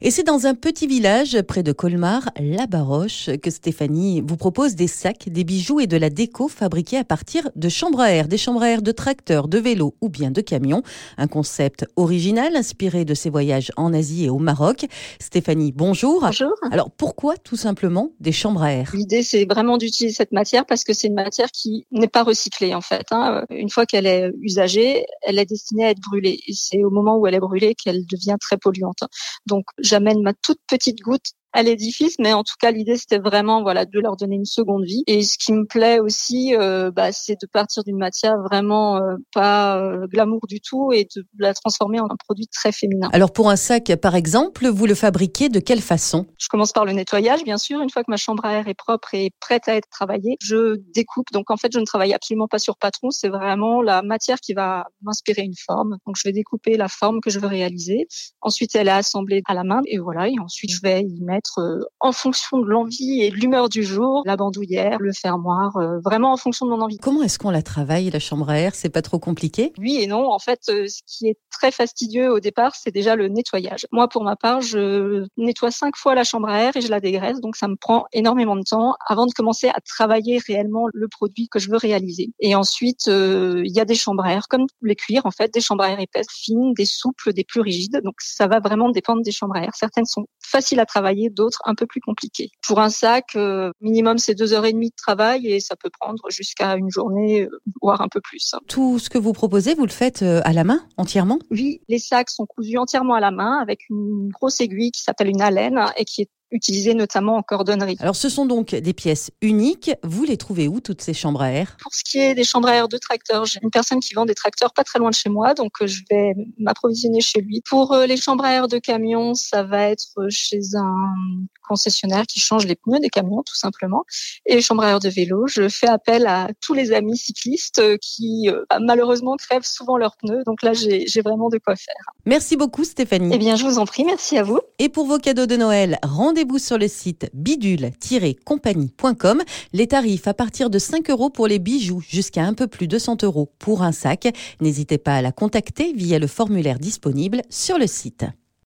Et c'est dans un petit village près de Colmar, La Baroche, que Stéphanie vous propose des sacs, des bijoux et de la déco fabriqués à partir de chambres à air, des chambres à air de tracteurs, de vélos ou bien de camions. Un concept original inspiré de ses voyages en Asie et au Maroc. Stéphanie, bonjour. Bonjour. Alors pourquoi tout simplement des chambres à air? L'idée c'est vraiment d'utiliser cette matière parce que c'est une matière qui n'est pas recyclée en fait. Hein. Une fois qu'elle est usagée, elle est destinée à être brûlée. Et c'est au moment où elle est brûlée qu'elle devient très polluante. Donc j'amène ma toute petite goutte à l'édifice, mais en tout cas l'idée c'était vraiment voilà de leur donner une seconde vie. Et ce qui me plaît aussi, euh, bah, c'est de partir d'une matière vraiment euh, pas euh, glamour du tout et de la transformer en un produit très féminin. Alors pour un sac par exemple, vous le fabriquez de quelle façon? Je commence par le nettoyage bien sûr. Une fois que ma chambre à air est propre et prête à être travaillée, je découpe. Donc en fait je ne travaille absolument pas sur patron, c'est vraiment la matière qui va m'inspirer une forme. Donc je vais découper la forme que je veux réaliser. Ensuite elle est assemblée à la main et voilà. Et ensuite je vais y mettre euh, en fonction de l'envie et de l'humeur du jour, la bandoulière, le fermoir, euh, vraiment en fonction de mon envie. Comment est-ce qu'on la travaille, la chambre à air? C'est pas trop compliqué? Oui et non. En fait, euh, ce qui est très fastidieux au départ, c'est déjà le nettoyage. Moi, pour ma part, je nettoie cinq fois la chambre à air et je la dégraisse, donc ça me prend énormément de temps avant de commencer à travailler réellement le produit que je veux réaliser. Et ensuite, il y a des chambres à air, comme les cuirs en fait, des chambres à air épaisses, fines, des souples, des plus rigides. Donc ça va vraiment dépendre des chambres à air. Certaines sont faciles à travailler, d'autres un peu plus compliqués. Pour un sac, euh, minimum c'est deux heures et demie de travail et ça peut prendre jusqu'à une journée, euh, voire un peu plus. Tout ce que vous proposez, vous le faites euh, à la main, entièrement? Oui, les sacs sont cousus entièrement à la main avec une grosse aiguille qui s'appelle une haleine et qui est utilisées notamment en cordonnerie. Alors ce sont donc des pièces uniques. Vous les trouvez où toutes ces chambres à air? Pour ce qui est des chambres à air de tracteurs, j'ai une personne qui vend des tracteurs pas très loin de chez moi, donc euh, je vais m'approvisionner chez lui. Pour euh, les chambres à air de camions, ça va être chez un concessionnaire qui change les pneus des camions tout simplement. Et les chambres à air de vélo, je fais appel à tous les amis cyclistes euh, qui bah, malheureusement crèvent souvent leurs pneus. Donc là, j'ai vraiment de quoi faire. Merci beaucoup Stéphanie. Eh bien, je vous en prie, merci à vous. Et pour vos cadeaux de Noël, rendez rendez-vous sur le site bidule-compagnie.com. Les tarifs à partir de 5 euros pour les bijoux jusqu'à un peu plus de 100 euros pour un sac. N'hésitez pas à la contacter via le formulaire disponible sur le site.